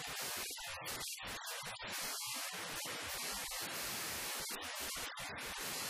I'm sorry.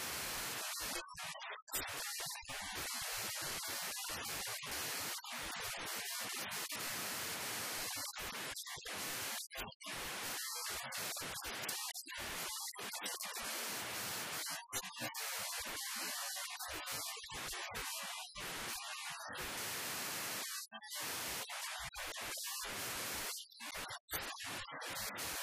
you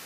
you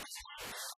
I'm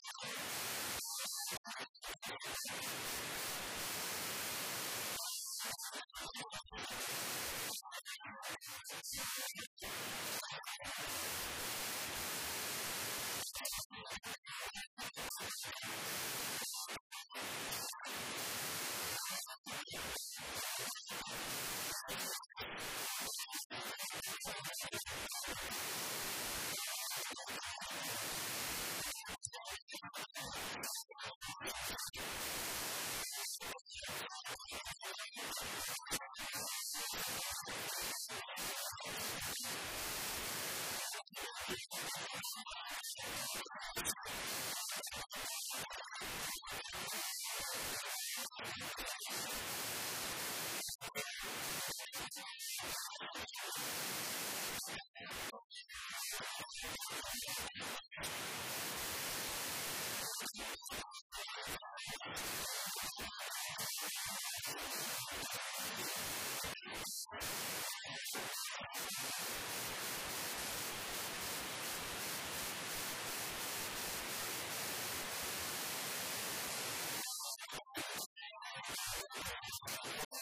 you introductiva dist Krieger,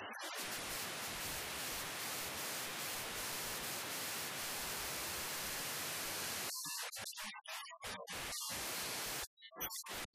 よし。